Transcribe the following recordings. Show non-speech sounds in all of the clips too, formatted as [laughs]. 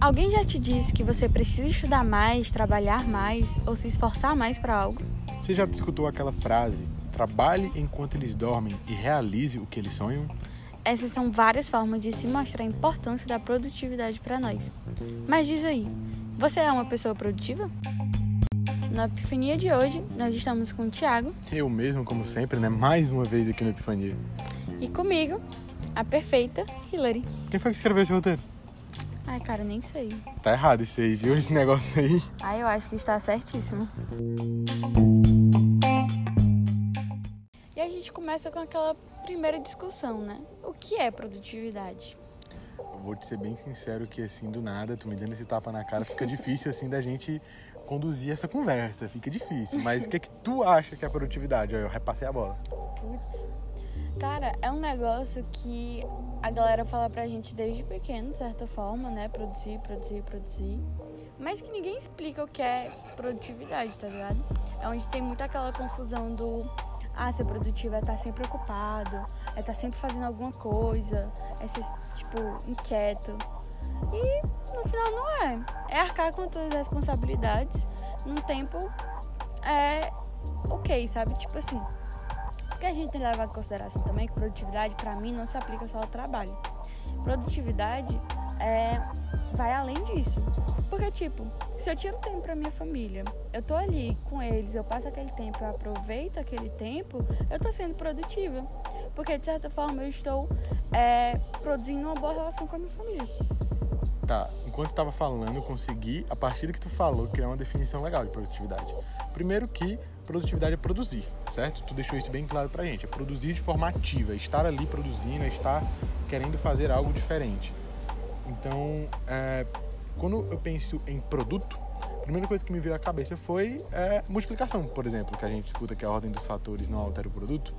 Alguém já te disse que você precisa estudar mais, trabalhar mais ou se esforçar mais para algo? Você já escutou aquela frase: trabalhe enquanto eles dormem e realize o que eles sonham? Essas são várias formas de se mostrar a importância da produtividade para nós. Mas diz aí, você é uma pessoa produtiva? Na Epifania de hoje, nós estamos com o Thiago. Eu mesmo, como sempre, né? Mais uma vez aqui no Epifania. E comigo, a perfeita Hillary. Quem foi que escreveu esse roteiro? Ai, cara, nem sei. Tá errado isso aí, viu? Esse negócio aí. Ai, eu acho que está certíssimo. E a gente começa com aquela primeira discussão, né? O que é produtividade? vou te ser bem sincero que assim, do nada, tu me dando esse tapa na cara, fica difícil assim da gente conduzir essa conversa, fica difícil. Mas o que é que tu acha que é produtividade? Eu repassei a bola. Putz. Cara, é um negócio que a galera fala pra gente desde pequeno, de certa forma, né? Produzir, produzir, produzir. Mas que ninguém explica o que é produtividade, tá ligado? É onde tem muito aquela confusão do ah, ser produtivo é estar sempre ocupado, é estar sempre fazendo alguma coisa, é ser, tipo, inquieto. E no final não é. É arcar com todas as responsabilidades num tempo é ok, sabe? Tipo assim. Porque a gente tem que levar em consideração também que produtividade, para mim, não se aplica só ao trabalho. Produtividade é, vai além disso. Porque, tipo, se eu tiro tempo pra minha família, eu tô ali com eles, eu passo aquele tempo, eu aproveito aquele tempo, eu tô sendo produtiva. Porque, de certa forma, eu estou é, produzindo uma boa relação com a minha família. Tá, enquanto eu tava falando, eu consegui, a partir do que tu falou, criar uma definição legal de produtividade. Primeiro que produtividade é produzir, certo? Tu deixou isso bem claro pra gente. É produzir de forma ativa, é estar ali produzindo, é estar querendo fazer algo diferente. Então, é, quando eu penso em produto, a primeira coisa que me veio à cabeça foi é, multiplicação, por exemplo, que a gente escuta que a ordem dos fatores não altera o produto.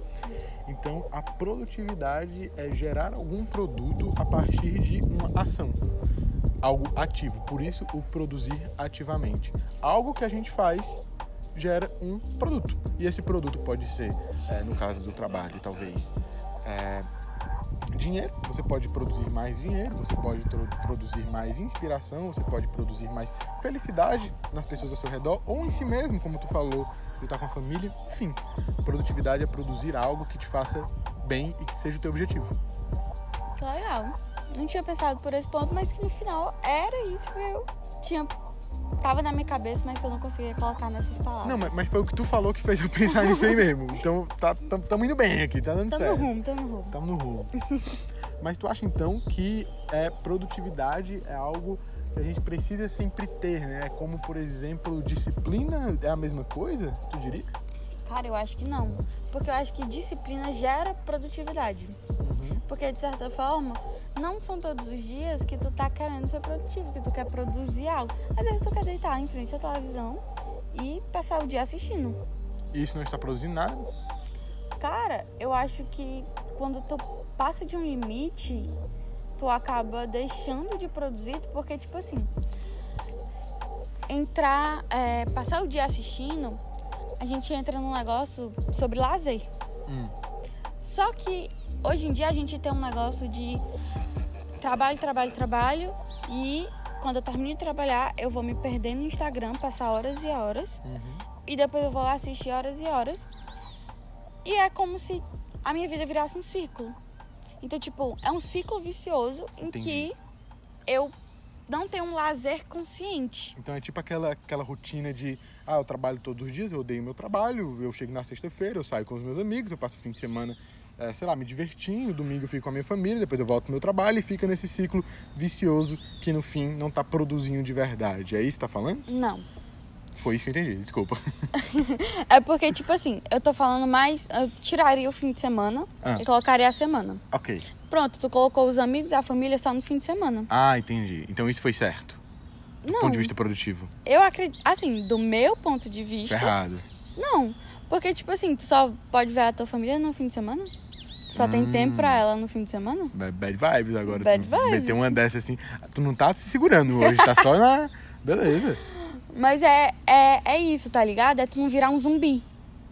Então, a produtividade é gerar algum produto a partir de uma ação, algo ativo. Por isso, o produzir ativamente. Algo que a gente faz gera um produto. E esse produto pode ser, é, no caso do trabalho, talvez, é, dinheiro, você pode produzir mais dinheiro, você pode produzir mais inspiração, você pode produzir mais felicidade nas pessoas ao seu redor ou em si mesmo, como tu falou, de estar com a família. Enfim, produtividade é produzir algo que te faça bem e que seja o teu objetivo. Legal. Não tinha pensado por esse ponto, mas que no final era isso que eu tinha tava na minha cabeça, mas que eu não conseguia colocar nessas palavras. Não, mas, mas foi o que tu falou que fez eu pensar nisso aí mesmo. [laughs] Então, tá, tam, tamo indo bem aqui, tá dando tamo certo. Tamo no rumo, tamo no rumo. Tamo no rumo. mas tu acha então que é, produtividade é algo que a gente precisa sempre ter, né? Como, por exemplo, disciplina é a mesma coisa, tu diria? Cara, eu acho que não. Porque eu acho que disciplina gera produtividade. Uhum. Porque, de certa forma, não são todos os dias que tu tá querendo ser produtivo, que tu quer produzir algo. Às vezes tu quer deitar em frente à televisão e passar o dia assistindo. E isso não está produzindo nada? Cara, eu acho que quando tu passa de um limite, tu acaba deixando de produzir, porque, tipo assim, entrar, é, passar o dia assistindo, a gente entra num negócio sobre lazer. Hum. Só que hoje em dia a gente tem um negócio de trabalho, trabalho, trabalho e quando eu termino de trabalhar, eu vou me perder no Instagram, passar horas e horas. Uhum. E depois eu vou lá assistir horas e horas. E é como se a minha vida virasse um ciclo. Então, tipo, é um ciclo vicioso em Entendi. que eu não tenho um lazer consciente. Então é tipo aquela, aquela rotina de, ah, eu trabalho todos os dias, eu odeio meu trabalho, eu chego na sexta-feira, eu saio com os meus amigos, eu passo o fim de semana é, sei lá, me divertindo, domingo eu fico com a minha família, depois eu volto pro meu trabalho e fica nesse ciclo vicioso que no fim não tá produzindo de verdade. É isso que tá falando? Não. Foi isso que eu entendi, desculpa. [laughs] é porque, tipo assim, eu tô falando mais. Eu tiraria o fim de semana ah. e colocaria a semana. Ok. Pronto, tu colocou os amigos e a família só no fim de semana. Ah, entendi. Então isso foi certo. Do não. ponto de vista produtivo. Eu acredito. Assim, do meu ponto de vista. errado. Não. Porque, tipo assim, tu só pode ver a tua família no fim de semana? Só hum. tem tempo pra ela no fim de semana? Bad vibes agora. Bad vibes. Meter uma dessa assim. Tu não tá se segurando hoje, tá só na. [laughs] Beleza. Mas é, é, é isso, tá ligado? É tu não virar um zumbi.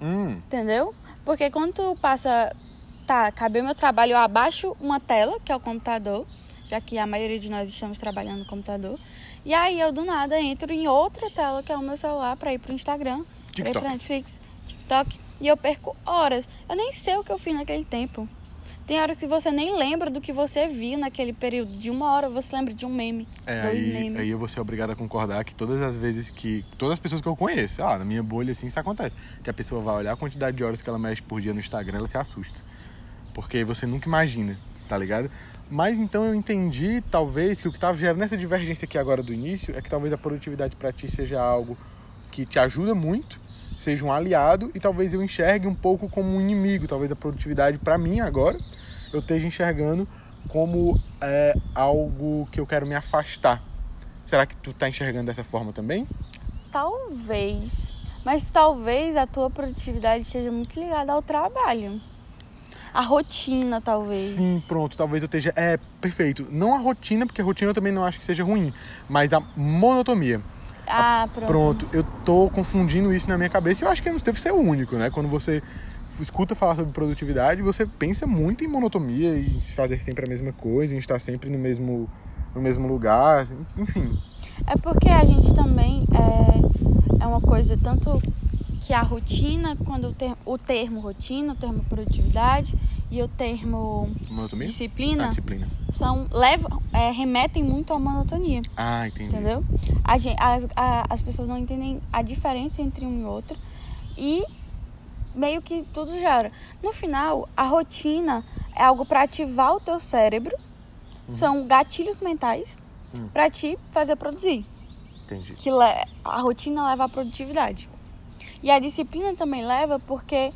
Hum. Entendeu? Porque quando tu passa tá, acabei o meu trabalho, eu abaixo uma tela, que é o computador, já que a maioria de nós estamos trabalhando no computador. E aí eu do nada entro em outra tela, que é o meu celular, para ir pro Instagram, pra ir TikTok. pra Netflix, TikTok, e eu perco horas. Eu nem sei o que eu fiz naquele tempo. Tem hora que você nem lembra do que você viu naquele período. De uma hora você lembra de um meme, É, dois aí, memes. aí eu vou ser obrigado a concordar que todas as vezes que. Todas as pessoas que eu conheço, ah, na minha bolha assim isso acontece. Que a pessoa vai olhar a quantidade de horas que ela mexe por dia no Instagram, ela se assusta. Porque você nunca imagina, tá ligado? Mas então eu entendi, talvez, que o que tava gerando essa divergência aqui agora do início é que talvez a produtividade pra ti seja algo que te ajuda muito, seja um aliado, e talvez eu enxergue um pouco como um inimigo. Talvez a produtividade pra mim agora eu esteja enxergando como é, algo que eu quero me afastar. Será que tu tá enxergando dessa forma também? Talvez. Mas talvez a tua produtividade esteja muito ligada ao trabalho. A rotina, talvez. Sim, pronto, talvez eu esteja. É, perfeito. Não a rotina, porque a rotina eu também não acho que seja ruim, mas a monotonia. Ah, pronto. Pronto, eu tô confundindo isso na minha cabeça e eu acho que não deve ser o único, né? Quando você escuta falar sobre produtividade, você pensa muito em monotonia e fazer sempre a mesma coisa, em estar sempre no mesmo, no mesmo lugar, enfim. É porque a gente também é, é uma coisa tanto que a rotina, quando o termo, o termo rotina, o termo produtividade e o termo Monotonia? disciplina Ah, disciplina. são levam, é, remetem muito à monotonia, Ah, entendi. entendeu? A gen- as, a- as pessoas não entendem a diferença entre um e outro e meio que tudo gera. No final, a rotina é algo para ativar o teu cérebro, são gatilhos mentais Uhum. para te fazer produzir Entendi. que a rotina leva à produtividade. E a disciplina também leva porque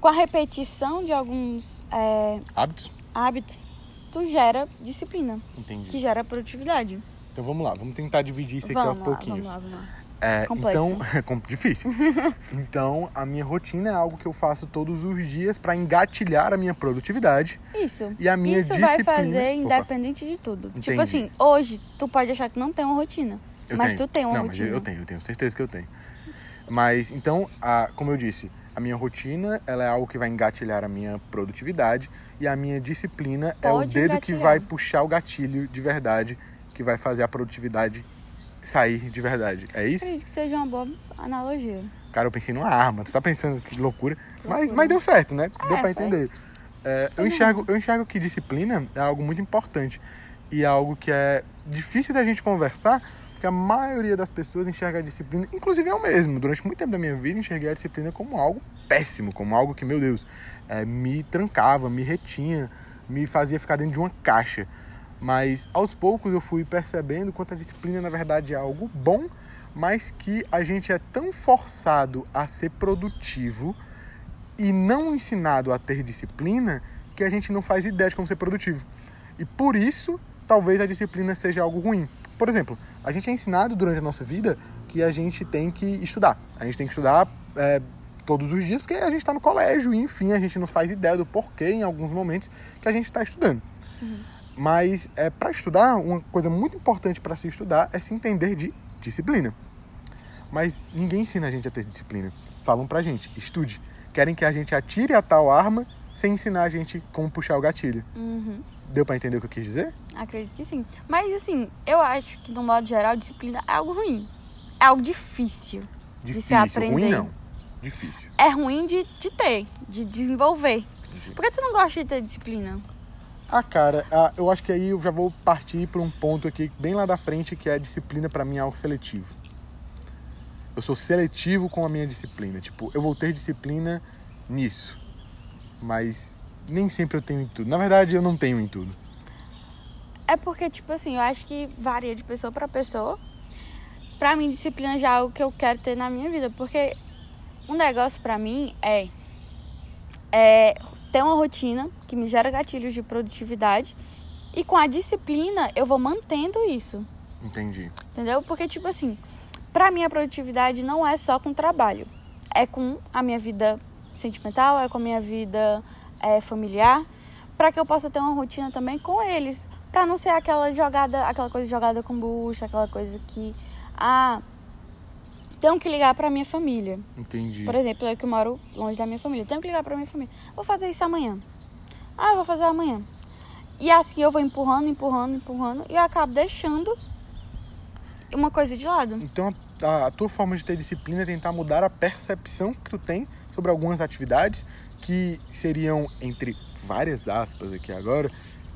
com a repetição de alguns é, Hábitos? hábitos, tu gera disciplina, Entendi. que gera produtividade. Então vamos lá, vamos tentar dividir isso aqui vamos aos lá, pouquinhos. vamos lá, vamos lá. É, Complexo. então, [laughs] é difícil. [laughs] então, a minha rotina é algo que eu faço todos os dias para engatilhar a minha produtividade. Isso. E a minha Isso vai disciplina- fazer Opa. independente de tudo. Entendi. Tipo assim, hoje tu pode achar que não tem uma rotina, Eu mas tenho. tu tem uma Não, rotina. mas eu tenho, eu tenho certeza que eu tenho. Mas então, a, como eu disse, a minha rotina ela é algo que vai engatilhar a minha produtividade e a minha disciplina é o Pode dedo que engatilhar. vai puxar o gatilho de verdade, que vai fazer a produtividade sair de verdade. É isso? Acredito que seja uma boa analogia. Cara, eu pensei numa arma. Tu tá pensando que loucura. Mas, Loucura. mas deu certo, né? Deu É, pra entender. É, eu, enxergo, eu enxergo que disciplina é algo muito importante. E é algo que é difícil da gente conversar, porque a maioria das pessoas enxerga a disciplina, inclusive eu mesmo, durante muito tempo da minha vida, enxerguei a disciplina como algo péssimo, como algo que, meu Deus, é, me trancava, me retinha, me fazia ficar dentro de uma caixa. Mas aos poucos eu fui percebendo quanto a disciplina, na verdade, é algo bom, mas que a gente é tão forçado a ser produtivo e não ensinado a ter disciplina que a gente não faz ideia de como ser produtivo. E por isso, talvez a disciplina seja algo ruim. Por exemplo, a gente é ensinado durante a nossa vida que a gente tem que estudar. A gente tem que estudar é, todos os dias porque a gente está no colégio e, enfim, a gente não faz ideia do porquê em alguns momentos que a gente está estudando. Mas é, para estudar, uma coisa muito importante para se estudar é se entender de disciplina. Mas ninguém ensina a gente a ter disciplina. Falam pra gente, estude. Querem que a gente atire a tal arma sem ensinar a gente como puxar o gatilho. Uhum. Deu pra entender o que eu quis dizer? Acredito que sim. Mas assim, eu acho que no modo geral, disciplina é algo ruim. É algo difícil. De se Difícil, ruim aprender. não. Difícil. É ruim de, de ter, de desenvolver. Por que tu não gosta de ter disciplina? Ah, cara, ah, eu acho que aí eu já vou partir para um ponto aqui bem lá da frente que é a disciplina para mim é algo seletivo. Eu sou seletivo com a minha disciplina. Tipo, eu vou ter disciplina nisso. Mas nem sempre eu tenho em tudo. Na verdade, eu não tenho em tudo. É porque, tipo assim, eu acho que varia de pessoa pra pessoa. Pra mim, disciplina já é algo que eu quero ter na minha vida. Porque um negócio pra mim é, é ter uma rotina que me gera gatilhos de produtividade. E com a disciplina, eu vou mantendo isso. Entendi. Entendeu? Porque, tipo assim, pra mim a produtividade não é só com trabalho. É com a minha vida sentimental, é com a minha vida é, familiar. Pra que eu possa ter uma rotina também com eles. Pra não ser aquela jogada, aquela coisa jogada com bucha, aquela coisa que. Ah, tenho que ligar pra minha família. Entendi. Por exemplo, eu que moro longe da minha família. Tenho que ligar pra minha família. Vou fazer isso amanhã. Ah, eu vou fazer amanhã. E assim eu vou empurrando, empurrando, empurrando e eu acabo deixando uma coisa de lado. Então a, a tua forma de ter disciplina é tentar mudar a percepção que tu tem sobre algumas atividades que seriam, entre várias aspas aqui agora,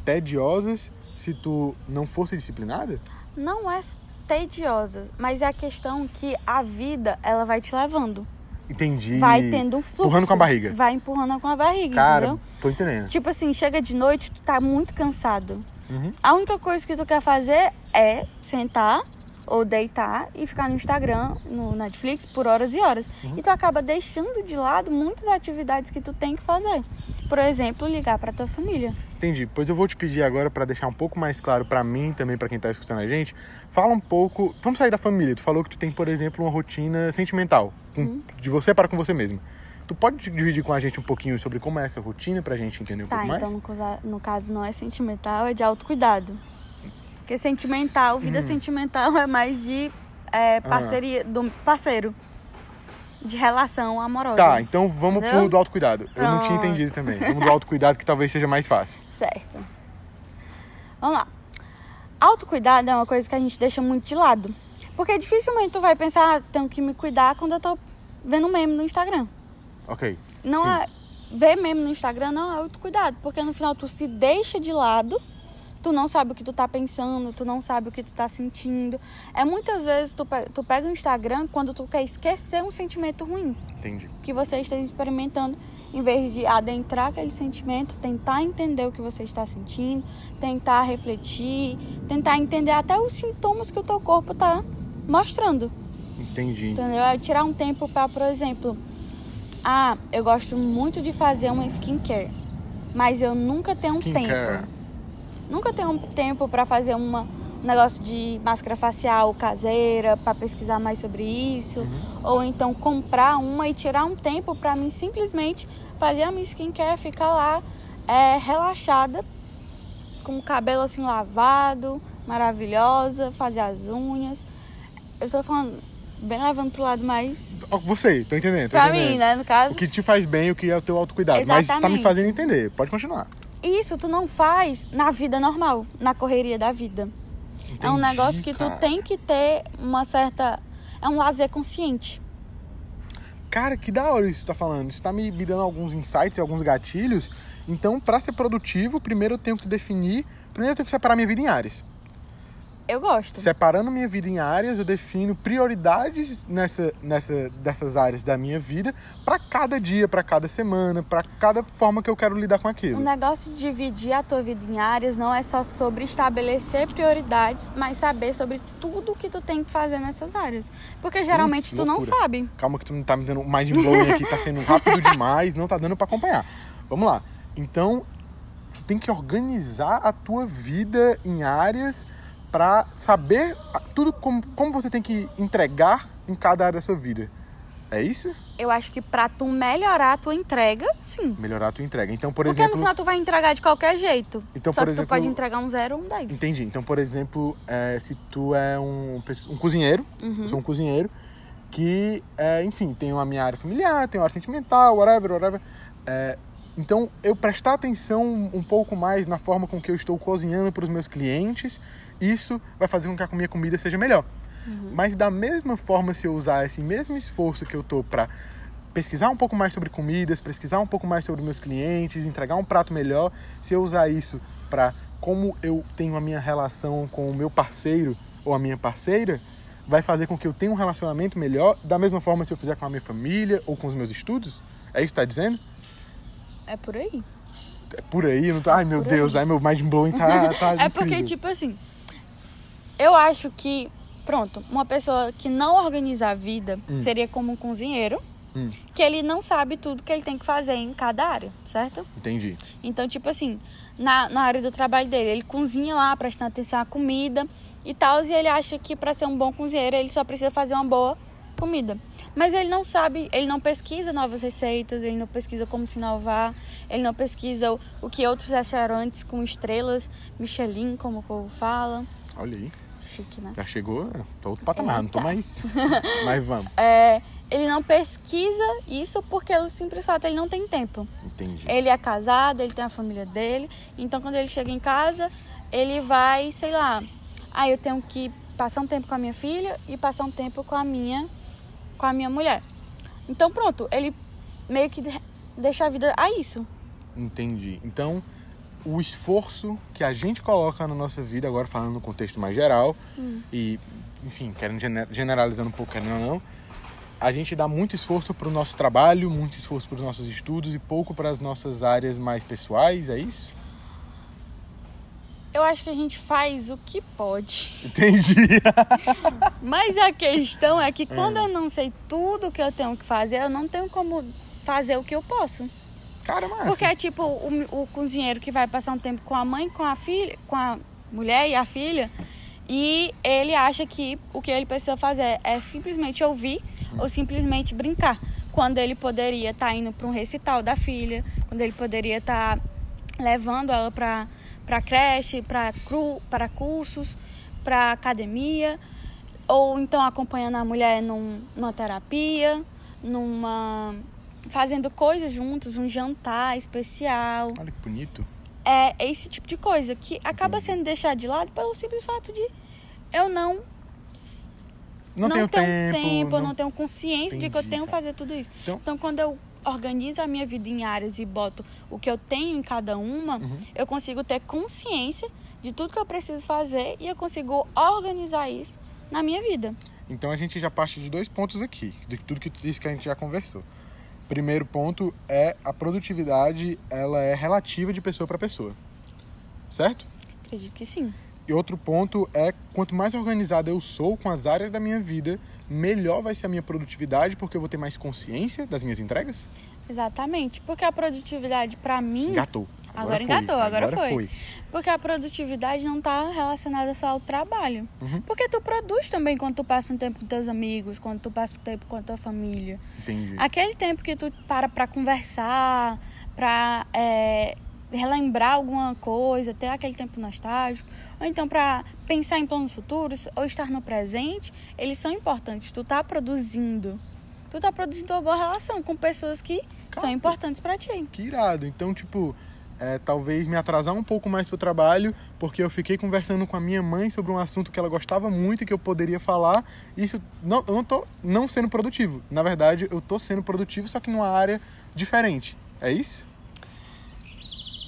tediosas se tu não fosse disciplinada? Não é tediosas, mas é a questão que a vida ela vai te levando. Entendi. Vai tendo um fluxo. Empurrando com a barriga. Vai empurrando com a barriga, Cara, entendeu? tô entendendo. Tipo assim, chega de noite, tu tá muito cansado. Uhum. A única coisa que tu quer fazer é sentar ou deitar e ficar no Instagram, no Netflix, por horas e horas. E tu acaba deixando de lado muitas atividades que tu tem que fazer. Por exemplo, ligar pra tua família. Entendi. Pois eu vou te pedir agora para deixar um pouco mais claro para mim também para quem tá escutando a gente. Fala um pouco. Vamos sair da família. Tu falou que tu tem, por exemplo, uma rotina sentimental com- Uhum. de você para com você mesmo. Tu pode dividir com a gente um pouquinho sobre como é essa rotina pra gente entender um Tá, pouco mais? então no, caso não é sentimental, é de autocuidado. Porque sentimental, vida sentimental é mais de é, parceria, do parceiro. De relação amorosa. Tá, então vamos Entendeu? pro do autocuidado. Eu não tinha Pronto. entendido também. Vamos do autocuidado que talvez seja mais fácil. Certo. Vamos lá. Autocuidado é uma coisa que a gente deixa muito de lado. Porque dificilmente tu vai pensar, ah, tenho que me cuidar quando eu tô vendo um meme no Instagram. Ok. Não Sim. é. Ver meme no Instagram não é autocuidado. Porque no final tu se deixa de lado, tu não sabe o que tu tá pensando, tu não sabe o que tu tá sentindo. É muitas vezes tu, pe- tu pega o Instagram quando tu quer esquecer um sentimento ruim Entendi. que você esteja experimentando, em vez de adentrar aquele sentimento, tentar entender o que você está sentindo, tentar refletir, tentar entender até os sintomas que o teu corpo está mostrando, Entendi. entendeu? É tirar um tempo para, por exemplo, ah, eu gosto muito de fazer uma skincare, mas eu nunca tenho um Skincare. tempo. Nunca tenho um tempo para fazer uma, um negócio de máscara facial caseira, para pesquisar mais sobre isso. Uhum. Ou então comprar uma e tirar um tempo para mim simplesmente fazer a minha skincare, ficar lá é, relaxada, com o cabelo assim lavado, maravilhosa, fazer as unhas. Eu estou falando, bem levando pro lado mais. Ó, Você, tô entendendo. Tô Pra entendendo. mim, né? No caso. O que te faz bem, o que é o teu autocuidado. Mas tá me Exatamente. fazendo entender. Pode continuar. Isso tu não faz na vida normal, na correria da vida. É um Entendi, negócio que tu cara. tem que ter uma certa. É um lazer consciente. Cara, que da hora isso que tu tá falando. Isso tá me, me dando alguns insights e alguns gatilhos. Então, pra ser produtivo, primeiro eu tenho que definir. Primeiro eu tenho que separar minha vida em áreas. Eu gosto. Separando minha vida em áreas, eu defino prioridades nessa, nessa, dessas áreas da minha vida pra cada dia, pra cada semana, pra cada forma que eu quero lidar com O aquilo. negócio de dividir a tua vida em áreas não é só sobre estabelecer prioridades, mas saber sobre tudo que tu tem que fazer nessas áreas. Porque geralmente tu não sabe. Calma que tu não tá me dando um mind blowing aqui, tá sendo rápido [laughs] demais, não tá dando pra acompanhar. Vamos lá. Então, tu tem que organizar a tua vida em áreas pra saber a- tudo como, como você tem que entregar em cada área da sua vida. É isso? Eu acho que pra tu melhorar a tua entrega, sim. Melhorar a tua entrega. Então, por Porque exemplo, no final tu vai entregar de qualquer jeito. Então, Só por que exemplo- tu pode entregar um zero ou um 10. Entendi. Então, por exemplo, é, se tu é um, um cozinheiro, Uhum. eu sou um cozinheiro, que, é, enfim, tem a minha área familiar, tem uma área sentimental, whatever, whatever. É, então, eu prestar atenção um pouco mais na forma com que eu estou cozinhando para os meus clientes, isso vai fazer com que a minha comida seja melhor. Mas da mesma forma, se eu usar esse mesmo esforço que eu tô para pesquisar um pouco mais sobre comidas, pesquisar um pouco mais sobre meus clientes, entregar um prato melhor, se eu usar isso para como eu tenho a minha relação com o meu parceiro ou a minha parceira, vai fazer com que eu tenha um relacionamento melhor, da mesma forma se eu fizer com a minha família ou com os meus estudos? É isso que tá dizendo? É por aí. É por aí, eu não tô... Ai, meu Por Deus, aí. ai, meu mind blowing tá, [laughs] tá É porque, incrível. tipo assim, eu acho que, pronto, uma pessoa que não organiza a vida seria como um cozinheiro, Hum. que ele não sabe tudo que ele tem que fazer em cada área, certo? Entendi. Então, tipo assim, na, na área do trabalho dele, ele cozinha lá, prestando atenção à comida e tal, e ele acha que para ser um bom cozinheiro ele só precisa fazer uma boa comida. Mas ele não sabe, ele não pesquisa novas receitas, ele não pesquisa como se inovar, ele não pesquisa o, o que outros restaurantes com estrelas, Michelin, como o povo fala. Olha aí. Chique, né? Já chegou, tô outro patamar, não tô mais. [laughs] Mas vamos. É, ele não pesquisa isso porque o simples fato ele não tem tempo. Entendi. Ele é casado, ele tem a família dele, então quando ele chega em casa, ele vai, sei lá, ah, eu tenho que passar um tempo com a minha filha e passar um tempo com a minha com a minha mulher. Então pronto, ele meio que de- deixa a vida a isso. Entendi. Então, o esforço que a gente coloca na nossa vida, agora falando no contexto mais geral, e, enfim, querendo gene- generalizando um pouco, querendo ou não, a gente dá muito esforço para o nosso trabalho, muito esforço para os nossos estudos e pouco para as nossas áreas mais pessoais, é isso? Eu acho que a gente faz o que pode. Entendi. [laughs] Mas a questão é que quando eu não sei tudo que eu tenho que fazer, eu não tenho como fazer o que eu posso. Cara, mas. Porque é tipo o, o cozinheiro que vai passar um tempo com a mãe, com a filha, com a mulher e a filha, e ele acha que o que ele precisa fazer é simplesmente ouvir ou simplesmente brincar. Quando ele poderia estar indo para um recital da filha, quando ele poderia estar levando ela para para creche, para cru, para cursos, para academia, ou então acompanhando a mulher num, numa terapia, numa fazendo coisas juntos, um jantar especial. Olha que bonito. É esse tipo de coisa que acaba sendo deixado de lado pelo simples fato de eu não Não, não tenho tenho tempo. eu não tenho consciência de que eu Entendi, tenho que cara. fazer tudo isso. Então- Então, quando eu organizo a minha vida em áreas e boto o que eu tenho em cada uma, Uhum. eu consigo ter consciência de tudo que eu preciso fazer e eu consigo organizar isso na minha vida. Então a gente já parte de dois pontos aqui, de tudo que tu disse que a gente já conversou. Primeiro ponto é a produtividade, ela é relativa de pessoa para pessoa. Certo? Acredito que sim. E outro ponto é quanto mais organizado eu sou com as áreas da minha vida, melhor vai ser a minha produtividade, porque eu vou ter mais consciência das minhas entregas. Exatamente. Porque a produtividade, pra mim. Engatou. Agora engatou, agora foi. foi. Porque a produtividade não tá relacionada só ao trabalho. Uhum. Porque tu produz também quando tu passa um tempo com teus amigos, quando tu passa um tempo com a tua família. Entendi. Aquele tempo que tu para pra conversar, pra é, relembrar alguma coisa, ter aquele tempo nostálgico, ou então pra pensar em planos futuros, ou estar no presente, eles são importantes. Tu tá produzindo. Tu tá produzindo uma boa relação com pessoas que são importantes pra ti. Que irado. Então, tipo, é, talvez me atrasar um pouco mais pro trabalho, porque eu fiquei conversando com a minha mãe sobre um assunto que ela gostava muito e que eu poderia falar. Isso, não, eu não tô não sendo produtivo. Na verdade, eu tô sendo produtivo, só que numa área diferente. É isso?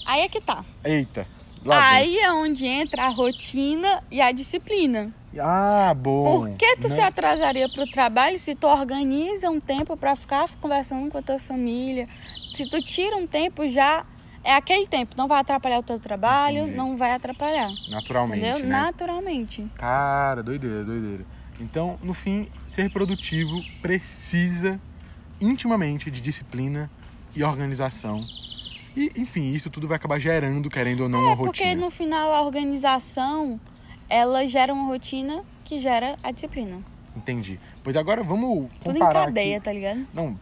Aí é que tá. Eita. Aí é onde entra a rotina e a disciplina. Ah, bom. Por que tu Não- se atrasaria pro trabalho se tu organiza um tempo pra ficar conversando com a tua família? Se tu tira um tempo já é aquele tempo, não vai atrapalhar o teu trabalho, Entendi. não vai atrapalhar. Naturalmente, entendeu? né? Naturalmente. Cara, doideira, doideira. Então, no fim, ser produtivo precisa intimamente de disciplina e organização. E, enfim, isso tudo vai acabar gerando, querendo ou não, uma É porque rotina. no final a organização ela gera uma rotina que gera a disciplina. Entendi. Pois agora vamos Tudo em comparar cadeia, aqui. tá ligado? Não,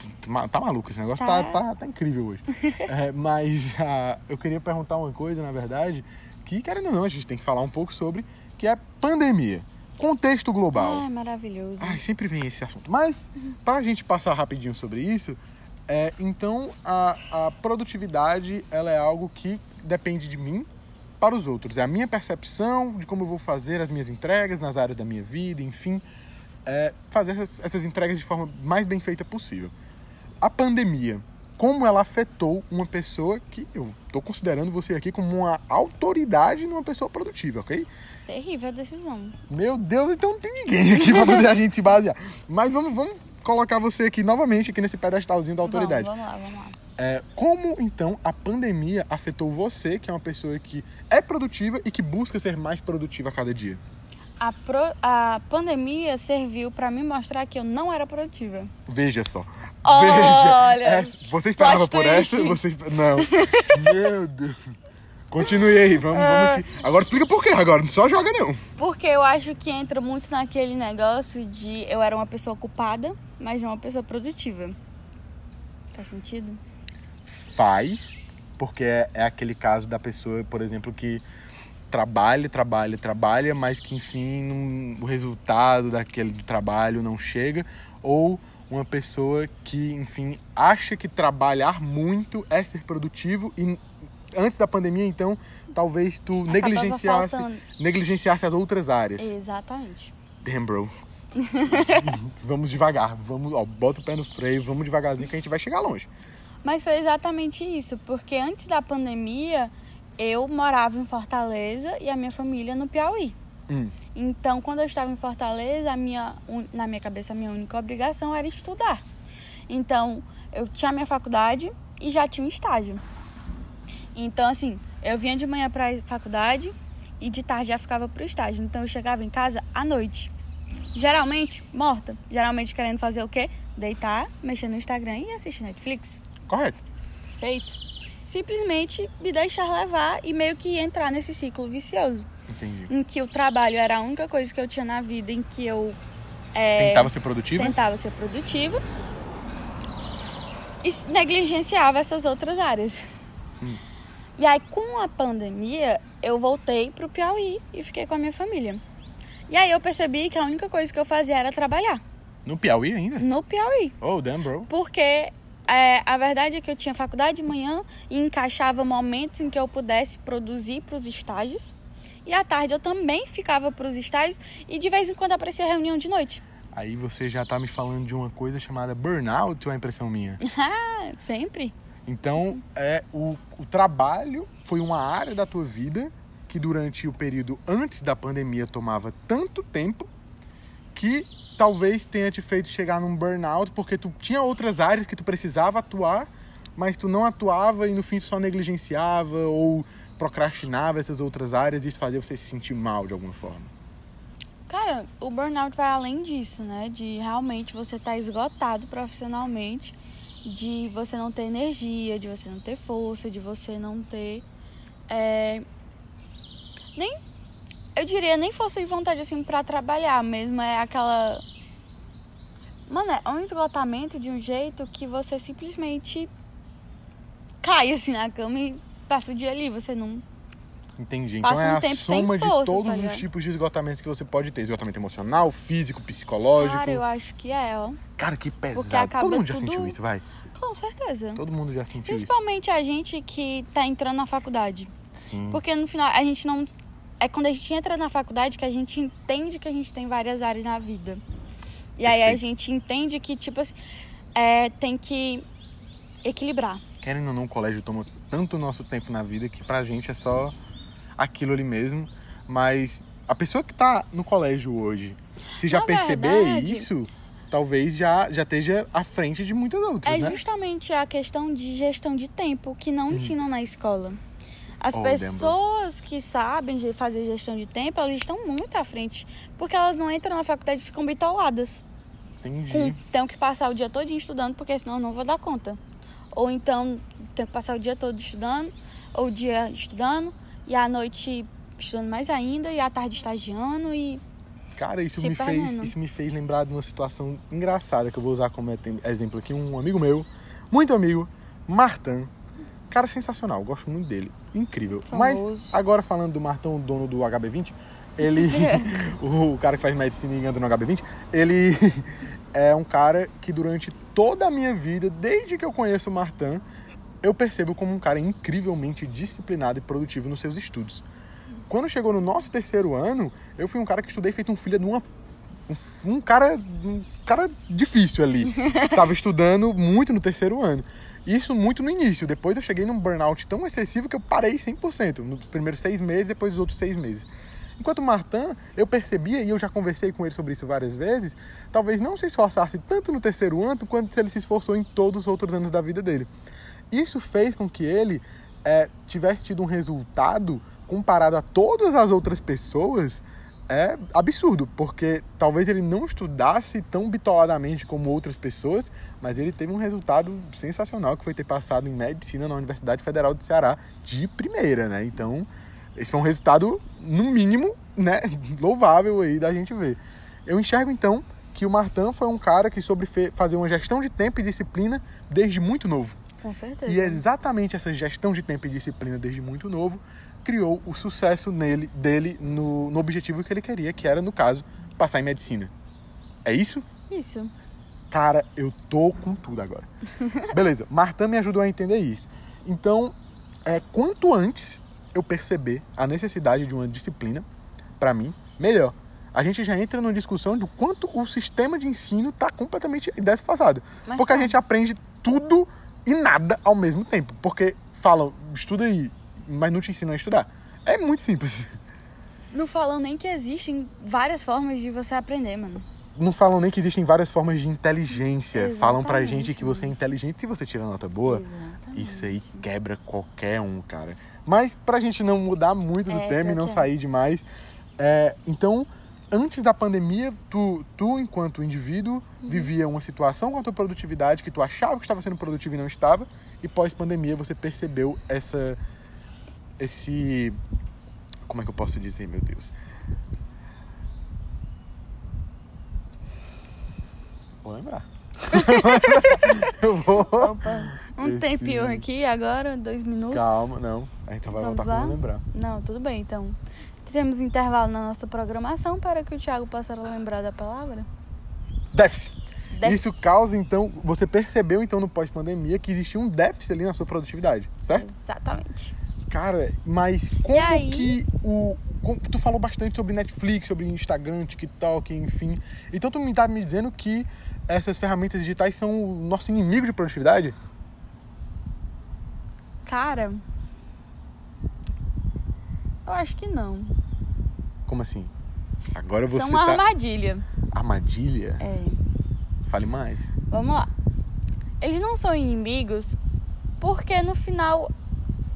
tá maluco, esse negócio tá, Tá. tá, tá incrível hoje. [laughs] É, mas ah, eu queria perguntar uma coisa, na verdade, que, querendo ou não, a gente tem que falar um pouco sobre, que é pandemia. Contexto global. Ai, maravilhoso. Ai, sempre vem esse assunto. Mas, para a gente passar rapidinho sobre isso, é, então a, a produtividade ela é algo que depende de mim para os outros. É a minha percepção de como eu vou fazer as minhas entregas nas áreas da minha vida, enfim, é, fazer essas, essas entregas de forma mais bem feita possível. A pandemia, como ela afetou uma pessoa que eu estou considerando você aqui como uma autoridade numa pessoa produtiva, ok? Terrível a decisão. Meu Deus, então não tem ninguém aqui pra poder a [laughs] gente se basear. Mas vamos, vamos colocar você aqui novamente aqui nesse pedestalzinho da autoridade. Vamos, vamos lá, vamos lá. É, como então a pandemia afetou você, que é uma pessoa que é produtiva e que busca ser mais produtiva a cada dia? A, pro- a pandemia serviu pra me mostrar que eu não era produtiva. Veja só. Olha, Veja. É, você esperava por essa? Você Não. Meu Deus. Continue aí, vamos, vamos aqui. Agora explica por quê agora, não só joga não. Porque eu acho que entra muito naquele negócio de eu era uma pessoa ocupada, mas não uma pessoa produtiva. Faz sentido? faz, porque é, é aquele caso da pessoa, por exemplo, que trabalha, trabalha, trabalha, mas que enfim não- o resultado daquele do trabalho não chega, ou uma pessoa que, enfim, acha que trabalhar muito é ser produtivo e antes da pandemia, então, talvez tu Acabava negligenciasse, faltando. negligenciasse as outras áreas. Exatamente. Damn, bro. [laughs] vamos devagar, vamos, ó, bota o pé no freio, vamos devagarzinho que a gente vai chegar longe. Mas foi exatamente isso, porque antes da pandemia eu morava em Fortaleza e a minha família no Piauí. Hum, Então, quando eu estava em Fortaleza, a minha, na minha cabeça, a minha única obrigação era estudar. Então, eu tinha a minha faculdade e já tinha um estágio. Então, assim, eu vinha de manhã para a faculdade e de tarde já ficava pro estágio. Então, eu chegava em casa à noite. Geralmente, morta. Geralmente querendo fazer o quê? Deitar, mexer no Instagram e assistir Netflix. correto. Feito. Simplesmente me deixar levar e meio que entrar nesse ciclo vicioso Entendi. em que o trabalho era a única coisa que eu tinha na vida em que eu é, Tentava ser produtiva? tentava ser produtiva e negligenciava essas outras áreas. Hum. E aí, com a pandemia, eu voltei pro Piauí e fiquei com a minha família. E aí eu percebi que a única coisa que eu fazia era trabalhar No Piauí ainda? no Piauí. Oh, damn, bro. Porque é, a verdade é que eu tinha faculdade de manhã e encaixava momentos em que eu pudesse produzir para os estágios. E à tarde eu também ficava para os estágios e de vez em quando aparecia reunião de noite. Aí você já tá me falando de uma coisa chamada burnout, ou é impressão minha? [laughs] Ah, sempre. Então, é o, o trabalho foi uma área da tua vida que durante o período antes da pandemia tomava tanto tempo que talvez tenha te feito chegar num burnout porque tu tinha outras áreas que tu precisava atuar, mas tu não atuava e no fim tu só negligenciava ou procrastinava essas outras áreas e isso fazia você se sentir mal de alguma forma. Cara, o burnout vai além disso, né? De realmente você estar esgotado profissionalmente, de você não ter energia, de você não ter força, de você não ter. é, nem. Eu diria nem força de vontade assim pra trabalhar mesmo. É aquela. Mano, é um esgotamento de um jeito que você simplesmente cai assim na cama e passa o dia ali. Você não. Entendi. Então Passa é um a tempo sem soma de forças, todos tá os tipos de esgotamentos que você pode ter. Esgotamento emocional, físico, psicológico. Cara, eu acho que é, ó. Cara, que pesado. Todo mundo já tudo- sentiu isso, vai. Com certeza. Todo mundo já sentiu isso. Principalmente a gente que tá entrando na faculdade. Sim. Porque no final a gente não. É quando a gente entra na faculdade que a gente entende que a gente tem várias áreas na vida. E aí a gente entende que, tipo assim, é, tem que equilibrar. Querendo ou não, o colégio toma tanto nosso tempo na vida que pra gente é só aquilo ali mesmo. Mas a pessoa que tá no colégio hoje, se já Na perceber verdade- isso, talvez já, já esteja à frente de muitas outras, É né? justamente a questão de gestão de tempo que não ensinam na escola. As Oh, pessoas que sabem fazer gestão de tempo, elas estão muito à frente. Porque elas não entram na faculdade e ficam bitoladas. Entendi. com tenho que passar o dia todo estudando, porque senão eu não vou dar conta. Ou então tenho que passar o dia todo estudando, ou o dia estudando, e à noite estudando mais ainda, e à tarde estagiando, e Cara, isso me, fez, isso me fez lembrar de uma situação engraçada que eu vou usar como exemplo aqui. Um amigo meu, muito amigo, Martan. Cara sensacional, gosto muito dele. Incrível. Mas Famoso. agora falando do Martão, dono do HB20, ele. [laughs] o cara que faz medicina e anda no HB20, ele [laughs] é um cara que durante toda a minha vida, desde que eu conheço o Martan, eu percebo como um cara incrivelmente disciplinado e produtivo nos seus estudos. Quando chegou no nosso terceiro ano, eu fui um cara que estudei feito um filho de uma. Um, um cara. Um cara difícil ali. [laughs] Tava estudando muito no terceiro ano. Isso muito no início. Depois eu cheguei num burnout tão excessivo que eu parei 100%. Nos primeiros seis meses, depois os outros seis meses. Enquanto o Martin, eu percebia, e eu já conversei com ele sobre isso várias vezes, talvez não se esforçasse tanto no terceiro ano quanto ele se esforçou em todos os outros anos da vida dele. Isso fez com que ele é, tivesse tido um resultado comparado a todas as outras pessoas é absurdo, porque talvez ele não estudasse tão bitoladamente como outras pessoas, mas ele teve um resultado sensacional que foi ter passado em medicina na Universidade Federal do Ceará de primeira, né? Então, esse foi um resultado no mínimo, né, [laughs] louvável aí da gente ver. Eu enxergo então que o Martin foi um cara que soube fazer uma gestão de tempo e disciplina desde muito novo. com certeza. E é exatamente essa gestão de tempo e disciplina desde muito novo criou o sucesso nele, dele no, no objetivo que ele queria, que era, no caso, passar em medicina. É isso? Isso. Cara, eu tô com tudo agora. [laughs] Beleza, Martã me ajudou a entender isso. Então, é, quanto antes eu perceber a necessidade de uma disciplina, para mim, melhor. A gente já entra numa discussão do quanto o sistema de ensino tá completamente desfasado. Mas Porque a tá. gente aprende tudo e nada ao mesmo tempo. Porque falam, estuda aí, mas não te ensinam a estudar. É muito simples. Não falam nem que existem várias formas de você aprender, mano. Não falam nem que existem várias formas de inteligência. Falam pra Exatamente, gente que você é inteligente se você tira nota boa. Exatamente. Isso aí quebra qualquer um, cara. Mas pra gente não mudar muito do É, tema e não é. sair demais, é, então, antes da pandemia, tu, tu enquanto indivíduo, Uhum. vivia uma situação com a tua produtividade que tu achava que estava sendo produtivo e não estava, e pós-pandemia você percebeu essa. Esse. Como é que eu posso dizer, meu Deus? Vou lembrar. [laughs] eu vou. Opa. Um Esse- tempinho aqui, agora, dois minutos. Calma, não. A gente vai Vamos voltar lá? quando lembrar. Não, tudo bem, então. Temos intervalo na nossa programação para que o Thiago possa lembrar da palavra. Déficit. Déficit. Isso causa, então, você percebeu, então, no pós-pandemia, que existia um déficit ali na sua produtividade, certo? Exatamente. Cara, mas como aí? que o... como- tu falou bastante sobre Netflix, sobre Instagram, TikTok, enfim. Então tu me tá me dizendo que essas ferramentas digitais são o nosso inimigo de produtividade? Cara, eu acho que não. Como assim? Agora você São uma tá... armadilha. Armadilha? É. Fale mais. Vamos lá. Eles não são inimigos porque no final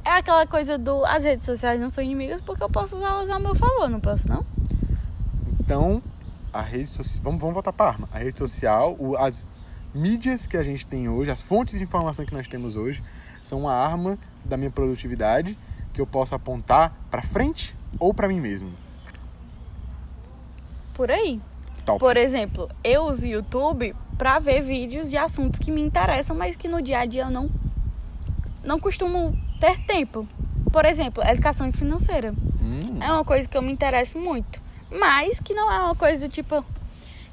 é aquela coisa do as redes sociais não são inimigas porque eu posso usá-las ao meu favor, não posso não? Então, a rede social. Vamos, vamos voltar para arma. A rede social, o- as mídias que a gente tem hoje, as fontes de informação que nós temos hoje, são uma arma da minha produtividade que eu posso apontar para frente ou para mim mesmo. Por aí. Top. Por exemplo, eu uso o YouTube pra ver vídeos de assuntos que me interessam, mas que no dia a dia eu não não costumo ter tempo. Por exemplo, educação financeira. Hum, É uma coisa que eu me interesso muito, mas que não é uma coisa tipo,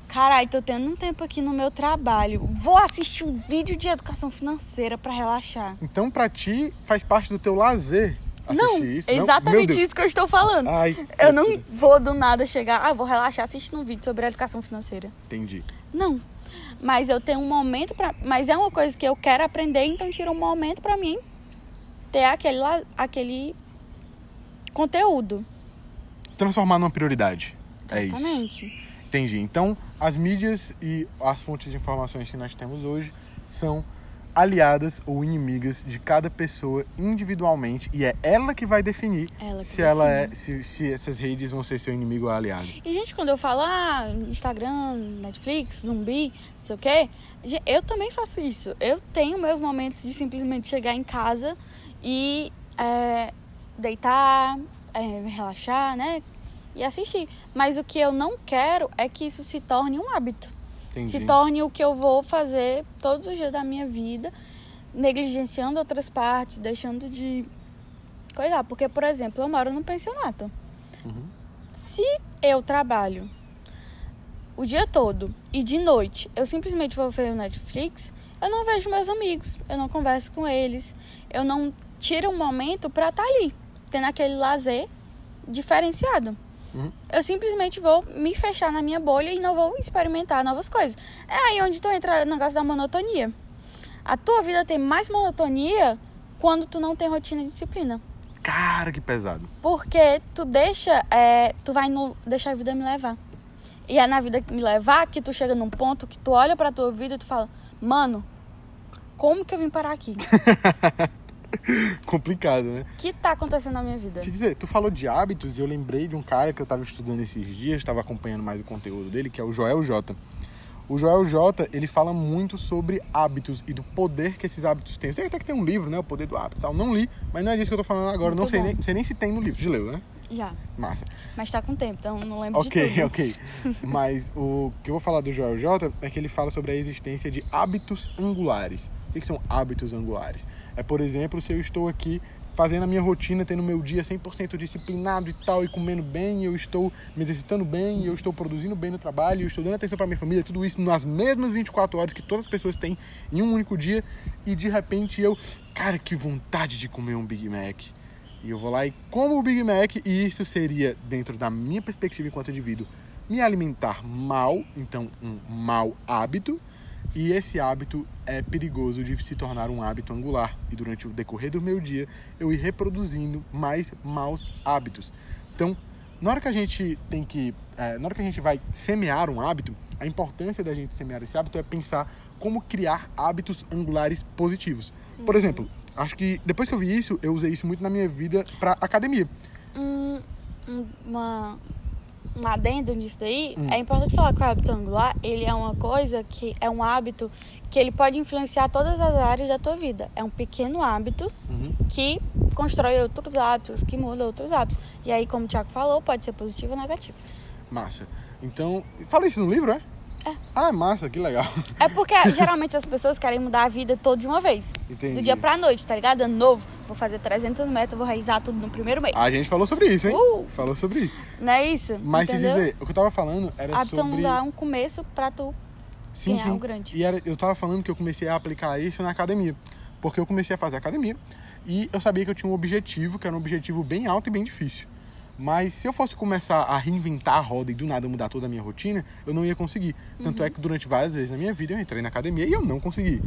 carai, tô tendo um tempo aqui no meu trabalho, vou assistir um vídeo de educação financeira pra relaxar. Então, para ti, faz parte do teu lazer assistir não, isso? Meu exatamente isso que eu estou falando. Ai, Eu não vou do nada chegar, ah, vou relaxar assistindo um vídeo sobre educação financeira. Entendi. Não. Mas eu tenho um momento para, mas é uma coisa que eu quero aprender, então tira um momento pra mim ter aquele aquele conteúdo. Transformar numa prioridade. É isso. Exatamente. Entendi. Então, as mídias e as fontes de informações que nós temos hoje são aliadas ou inimigas de cada pessoa individualmente e é ela que vai definir Ela que se ela é se, se essas redes vão ser seu inimigo ou aliado. E, gente, quando eu falo, ah, Instagram, Netflix, zumbi, não sei o quê, eu também faço isso. Eu tenho meus momentos de simplesmente chegar em casa e é, deitar, é, relaxar, né? E assistir. Mas o que eu não quero é que isso se torne um hábito. Entendi. Se torne o que eu vou fazer todos os dias da minha vida, negligenciando outras partes, deixando de cuidar. Porque, por exemplo, eu moro num pensionato. Uhum. Se eu trabalho o dia todo e de noite eu simplesmente vou ver o Netflix, eu não vejo meus amigos, eu não converso com eles, eu não tiro um momento pra estar ali, tendo aquele lazer diferenciado. Uhum. Eu simplesmente vou me fechar na minha bolha e não vou experimentar novas coisas. É aí onde tu entra no negócio da monotonia. A tua vida tem mais monotonia quando tu não tem rotina e disciplina. Cara, que pesado. Porque tu deixa, é, tu vai no, deixar a vida me levar. E é na vida me levar que tu chega num ponto que tu olha pra tua vida e tu fala, mano, como que eu vim parar aqui? [laughs] [laughs] Complicado, né? O que tá acontecendo na minha vida? Te dizer, tu falou de hábitos e eu lembrei de um cara que eu tava estudando esses dias, estava acompanhando mais o conteúdo dele, que é o Joel J. O Joel J, ele fala muito sobre hábitos e do poder que esses hábitos têm. Eu sei até que tem um livro, né? O Poder do Hábito e tal. Não li, mas não é disso que eu tô falando agora. Muito não sei nem, sei nem se tem no livro. De leu, né? Já, Massa. mas tá com tempo, então não lembro de Ok, tudo. ok. [laughs] Mas o que eu vou falar do Joel J é que ele fala sobre a existência de hábitos angulares. O que são hábitos angulares? É, por exemplo, se eu estou aqui fazendo a minha rotina, tendo meu dia 100% disciplinado e tal, e comendo bem, eu estou me exercitando bem, eu estou produzindo bem no trabalho, eu estou dando atenção para minha família, tudo isso nas mesmas 24 horas que todas as pessoas têm em um único dia, e de repente eu, cara, que vontade de comer um Big Mac. E eu vou lá e como o Big Mac, e isso seria, dentro da minha perspectiva enquanto indivíduo, me alimentar mal, então um mau hábito, e esse hábito é perigoso de se tornar um hábito angular. E durante o decorrer do meu dia, eu ir reproduzindo mais maus hábitos. Então, na hora que a gente tem que. É, na hora que a gente vai semear um hábito, a importância da gente semear esse hábito é pensar como criar hábitos angulares positivos. Por Uhum. exemplo, acho que depois que eu vi isso, eu usei isso muito na minha vida para academia. Um, um- uma, um adendo nisso daí, Hum. é importante falar que o hábito angular, ele é uma coisa que é um hábito que ele pode influenciar todas as áreas da tua vida. É um pequeno hábito Uhum. que constrói outros hábitos, que muda outros hábitos. E aí, como o Thiago falou, pode ser positivo ou negativo. Massa. Então, fala isso no livro, é? É. Ah, massa, que legal. É porque [laughs] geralmente as pessoas querem mudar a vida toda de uma vez. Entendi. Do dia pra noite, tá ligado? Ano novo, vou fazer 300 metros, vou realizar tudo no primeiro mês. A gente falou sobre isso, hein? Uh! Falou sobre isso. Não é isso? Mas Entendeu? te dizer, o que eu tava falando era Hábito sobre. angular é um começo pra tu Sim, ganhar sim. o grande. E era, eu tava falando que eu comecei a aplicar isso na academia. Porque eu comecei a fazer academia e eu sabia que eu tinha um objetivo, que era um objetivo bem alto e bem difícil. Mas se eu fosse começar a reinventar a roda e do nada mudar toda a minha rotina, eu não ia conseguir. Tanto é que durante várias vezes na minha vida eu entrei na academia e eu não consegui.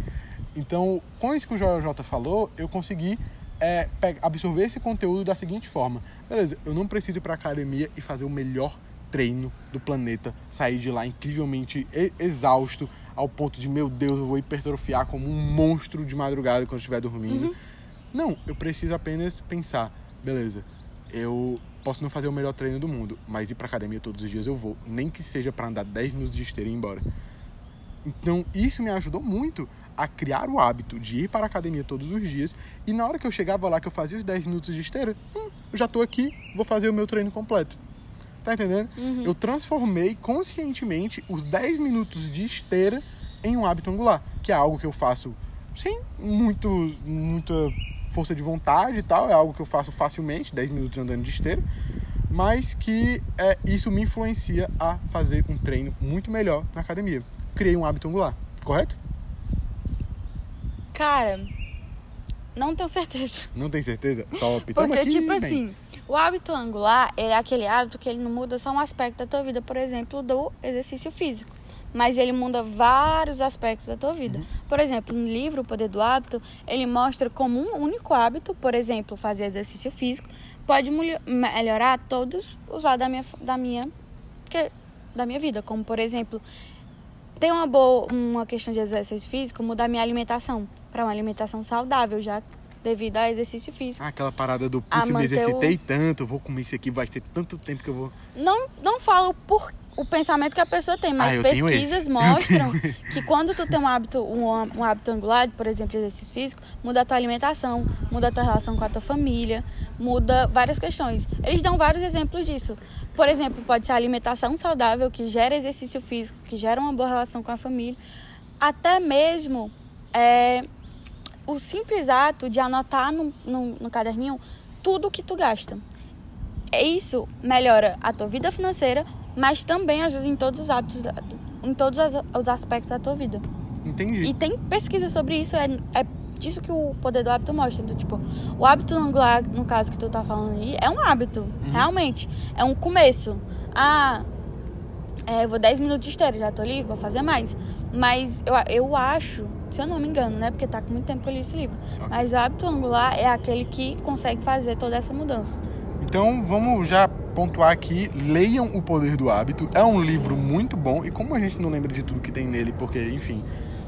Então, com isso que o JJ falou, eu consegui é, absorver esse conteúdo da seguinte forma: beleza, eu não preciso ir pra academia e fazer o melhor treino do planeta, sair de lá incrivelmente exausto, ao ponto de, meu Deus, eu vou hipertrofiar como um monstro de madrugada quando estiver dormindo. Não, eu preciso apenas pensar, beleza, eu posso não fazer o melhor treino do mundo, mas ir pra academia todos os dias eu vou, nem que seja pra andar 10 minutos de esteira e ir embora. Então, isso me ajudou muito a criar o hábito de ir para a academia todos os dias. E na hora que eu chegava lá, que eu fazia os 10 minutos de esteira, hum, eu já tô aqui, vou fazer o meu treino completo. Tá entendendo? Eu transformei conscientemente os 10 minutos de esteira em um hábito angular, que é algo que eu faço sem muito, muita força de vontade e tal, é algo que eu faço facilmente, 10 minutos andando de esteira, mas que é, isso me influencia a fazer um treino muito melhor na academia. Criei um hábito angular, correto? Cara, não tenho certeza. Não tem certeza? Top. Porque, aqui, tipo bem. assim, o hábito angular é aquele hábito que ele não muda só um aspecto da tua vida, por exemplo, do exercício físico. Mas ele muda vários aspectos da tua Uhum. vida. Por exemplo, no livro O Poder do Hábito, ele mostra como um único hábito, por exemplo, fazer exercício físico, pode melhorar todos os lados da minha, da minha, que, da minha vida. Como, por exemplo, ter uma boa uma questão de exercício físico, mudar minha alimentação para uma alimentação saudável, já devido ao exercício físico. Ah, aquela parada do putz, me exercitei tanto, eu vou comer isso aqui, vai ser tanto tempo que eu vou. Não, não falo por o pensamento que a pessoa tem, mas Ah, pesquisas mostram que quando tu tem um hábito, um, um hábito angular, por exemplo, exercício físico, muda a tua alimentação, muda a tua relação com a tua família, muda várias questões. Eles dão vários exemplos disso. Por exemplo, pode ser a alimentação saudável que gera exercício físico, que gera uma boa relação com a família, até mesmo é, o simples ato de anotar no, no, no caderninho tudo que tu gasta. Isso melhora a tua vida financeira, mas também ajuda em todos os hábitos, em todos os aspectos da tua vida. Entendi. E tem pesquisa sobre isso, é, é disso que o poder do hábito mostra. Então, tipo, o hábito angular, no caso que tu tá falando aí, é um hábito, realmente. É um começo. Ah, é, eu vou 10 minutos de esteira, já tô ali, vou fazer mais. Mas eu, eu acho, se eu não me engano, né? Porque tá com muito tempo que eu li esse livro. Ok. Mas o hábito angular é aquele que consegue fazer toda essa mudança. Então vamos já pontuar aqui, leiam O Poder do Hábito. É um livro muito bom e como a gente não lembra de tudo que tem nele, porque, enfim,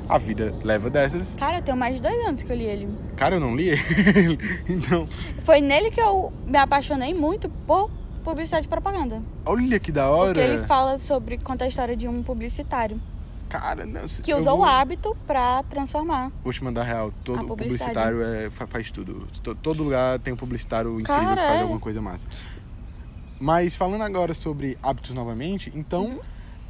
a vida leva dessas. Cara, eu tenho mais de dois anos que eu li ele. Cara, eu não li ele. [laughs] então, Foi nele que eu me apaixonei muito por publicidade e propaganda. olha que da hora. Porque ele fala sobre, conta a história de um publicitário Cara, não, que vou, o hábito pra transformar. Vou te mandar real. Todo publicitário é, fa- faz tudo. To- Todo lugar tem um publicitário incrível Cara, que faz é. alguma coisa massa. Mas falando agora sobre hábitos novamente, então Uhum.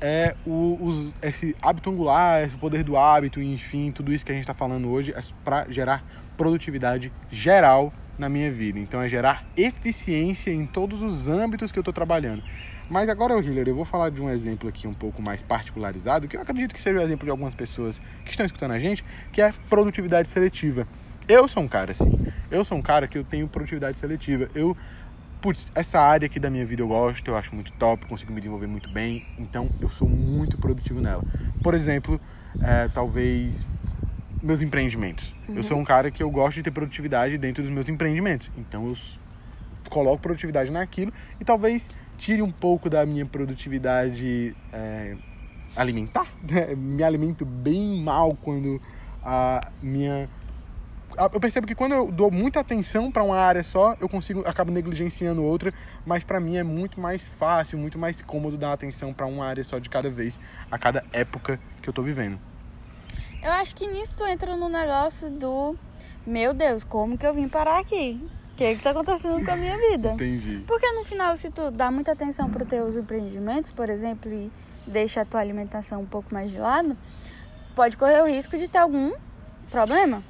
é o, os- esse hábito angular, esse poder do hábito, enfim, tudo isso que a gente está falando hoje é para gerar produtividade geral na minha vida. Então é gerar eficiência em todos os âmbitos que eu estou trabalhando. Mas agora, Hiller, eu vou falar de um exemplo aqui um pouco mais particularizado, que eu acredito que seja o exemplo de algumas pessoas que estão escutando a gente, que é produtividade seletiva. Eu sou um cara assim. Eu sou um cara que eu tenho produtividade seletiva. Eu, putz, essa área aqui da minha vida eu gosto, eu acho muito top, consigo me desenvolver muito bem. Então eu sou muito produtivo nela. Por exemplo, é, talvez meus empreendimentos. Uhum. Eu sou um cara que eu gosto de ter produtividade dentro dos meus empreendimentos. Então eu coloco produtividade naquilo e talvez tire um pouco da minha produtividade é, alimentar. Me alimento bem mal quando a minha eu percebo que quando eu dou muita atenção para uma área só, eu consigo acabo negligenciando outra, mas para mim é muito mais fácil, muito mais cômodo dar atenção para uma área só de cada vez, a cada época que eu estou vivendo. Eu acho que nisso tu entra no negócio do meu Deus, como que eu vim parar aqui? O que, que tá acontecendo com a minha vida? Entendi. Porque no final, se tu dá muita atenção para os teus empreendimentos, por exemplo, e deixa a tua alimentação um pouco mais de lado, pode correr o risco de ter algum problema.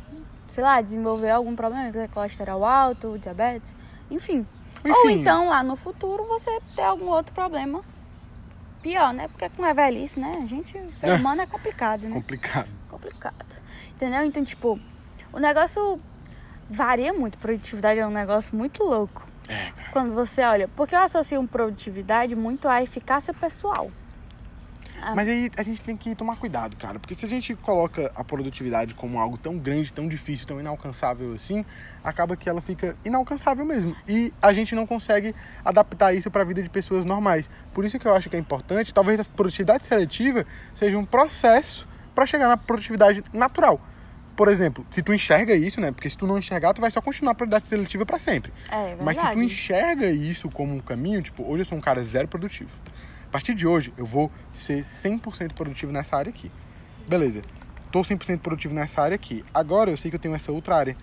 Sei lá, desenvolver algum problema, colesterol alto, diabetes, enfim. enfim. Ou então lá no futuro você ter algum outro problema pior, né? Porque com a velhice, né? A gente, o ser é. humano é complicado, né? Complicado. Complicado. Entendeu? Então, tipo, o negócio varia muito. Produtividade é um negócio muito louco. É, cara. Quando você olha. Porque eu associo produtividade muito à eficácia pessoal. Ah. Mas aí a gente tem que tomar cuidado, cara. Porque se a gente coloca a produtividade como algo tão grande, tão difícil, tão inalcançável assim, acaba que ela fica inalcançável mesmo. E a gente não consegue adaptar isso para a vida de pessoas normais. Por isso que eu acho que é importante, talvez a produtividade seletiva seja um processo para chegar na produtividade natural por exemplo, se tu enxerga isso, né? Porque se tu não enxergar, tu vai só continuar a produtividade seletiva para sempre. É, verdade. Mas se tu enxerga isso como um caminho, tipo, hoje eu sou um cara zero produtivo. A partir de hoje, eu vou ser 100% produtivo nessa área aqui. Beleza. Tô 100% produtivo nessa área aqui. Agora eu sei que eu tenho essa outra área.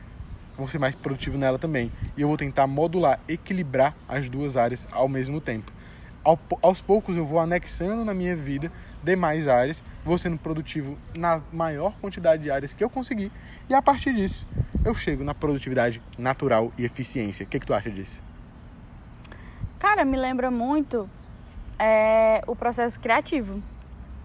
vou ser mais produtivo nela também. E eu vou tentar modular, equilibrar as duas áreas ao mesmo tempo. aos poucos eu vou anexando na minha vida demais áreas, vou sendo produtivo na maior quantidade de áreas que eu conseguir, e a partir disso eu chego na produtividade natural e eficiência. O que, que tu acha disso? Cara, me lembra muito é, o processo criativo.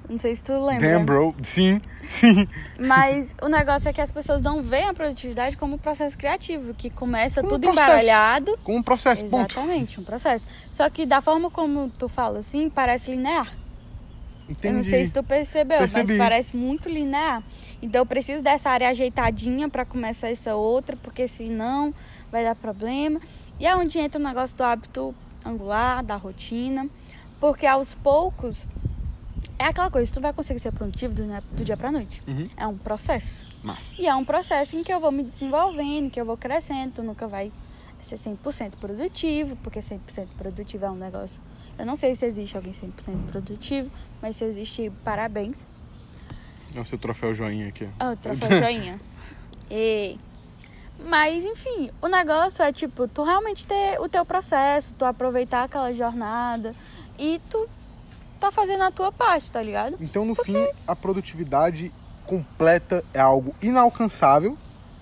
Não sei se tu lembra. Bro. Sim, [laughs] sim. Mas o negócio é que as pessoas não veem a produtividade como um processo criativo, que começa como tudo um embaralhado. Como um processo, Exatamente, ponto. um processo. Só que da forma como tu fala assim, parece linear. Entendi. Eu não sei se tu percebeu, Percebi. mas parece muito linear. Então eu preciso dessa área ajeitadinha para começar essa outra, porque senão vai dar problema. E é onde entra o negócio do hábito angular, da rotina. Porque aos poucos é aquela coisa, tu vai conseguir ser produtivo do, do dia pra noite. Uhum. É um processo. Massa. E é um processo em que eu vou me desenvolvendo, que eu vou crescendo, tu nunca vai ser 100% produtivo, porque 100% produtivo é um negócio eu não sei se existe alguém 100% produtivo, mas se existe, parabéns. É o seu troféu joinha aqui. Ah, oh, troféu [laughs] joinha. e... Mas, enfim, o negócio é, tipo, tu realmente ter o teu processo, tu aproveitar aquela jornada e tu tá fazendo a tua parte, tá ligado? Então, no Porque... fim, a produtividade completa é algo inalcançável,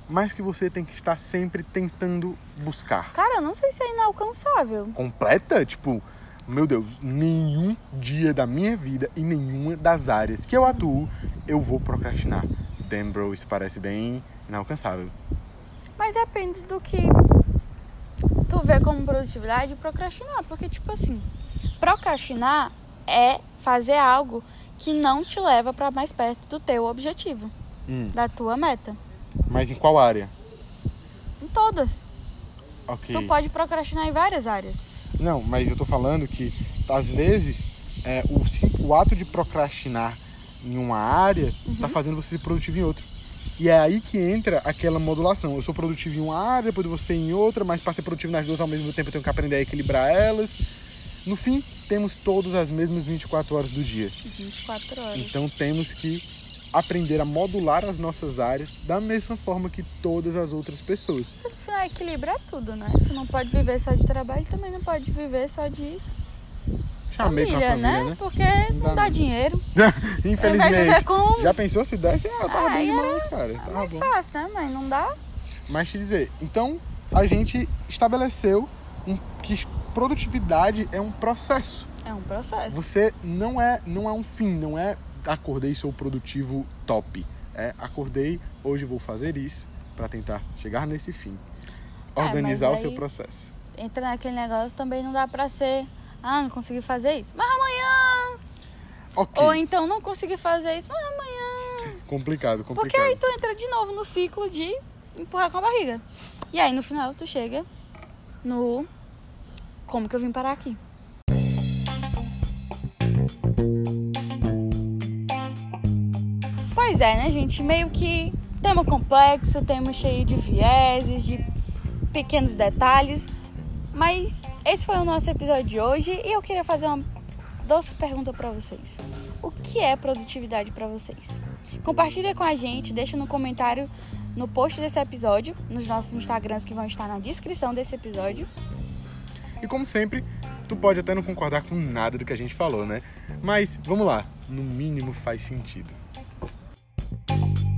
mas que você tem que estar sempre tentando buscar. Cara, eu não sei se é inalcançável. Completa? Tipo, meu Deus, nenhum dia da minha vida e nenhuma das áreas que eu atuo eu vou procrastinar. Damn, bro, isso parece bem inalcançável. Mas depende do que tu vê como produtividade e procrastinar. Porque, tipo assim, procrastinar é fazer algo que não te leva para mais perto do teu objetivo, hum. da tua meta. Mas em qual área? Em todas. Ok. Tu pode procrastinar em várias áreas. Não, mas eu tô falando que às vezes é, o, o ato de procrastinar em uma área uhum. tá fazendo você ser produtivo em outra. E é aí que entra aquela modulação. Eu sou produtivo em uma área, depois você em outra, mas para ser produtivo nas duas ao mesmo tempo eu tenho que aprender a equilibrar elas. No fim, temos todas as mesmas 24 horas do dia. 24 horas. Então temos que aprender a modular as nossas áreas da mesma forma que todas as outras pessoas. Afinal, equilibrar tudo, né? Tu não pode viver só de trabalho, também não pode viver só de Chamei família, família, né? né? Porque não, não dá, dá dinheiro. [laughs] Infelizmente. Com... Já pensou se desse? Ah, tava ah, bom demais, cara. Tava é bom. fácil, né? Mas não dá. Mas te dizer, então a gente estabeleceu um, que produtividade é um processo. É um processo. Você não é, não é um fim, não é acordei sou produtivo top. É acordei, hoje vou fazer isso para tentar chegar nesse fim. É, Organizar mas o seu processo. Entra naquele negócio também não dá pra ser. Ah, não consegui fazer isso. Mas amanhã. Ok. Ou então não consegui fazer isso. Mas amanhã. Complicado, Porque complicado. aí tu entra de novo no ciclo de empurrar com a barriga. E aí no final tu chega no. Como que eu vim parar aqui? É, né, gente? Meio que tema complexo, tema cheio de vieses, de pequenos detalhes. Mas esse foi o nosso episódio de hoje e eu queria fazer uma doce pergunta pra vocês. O que é produtividade pra vocês? Compartilha com a gente, deixa no comentário no post desse episódio, nos nossos Instagrams que vão estar na descrição desse episódio. E como sempre, tu pode até não concordar com nada do que a gente falou, né? Mas vamos lá, no mínimo faz sentido. you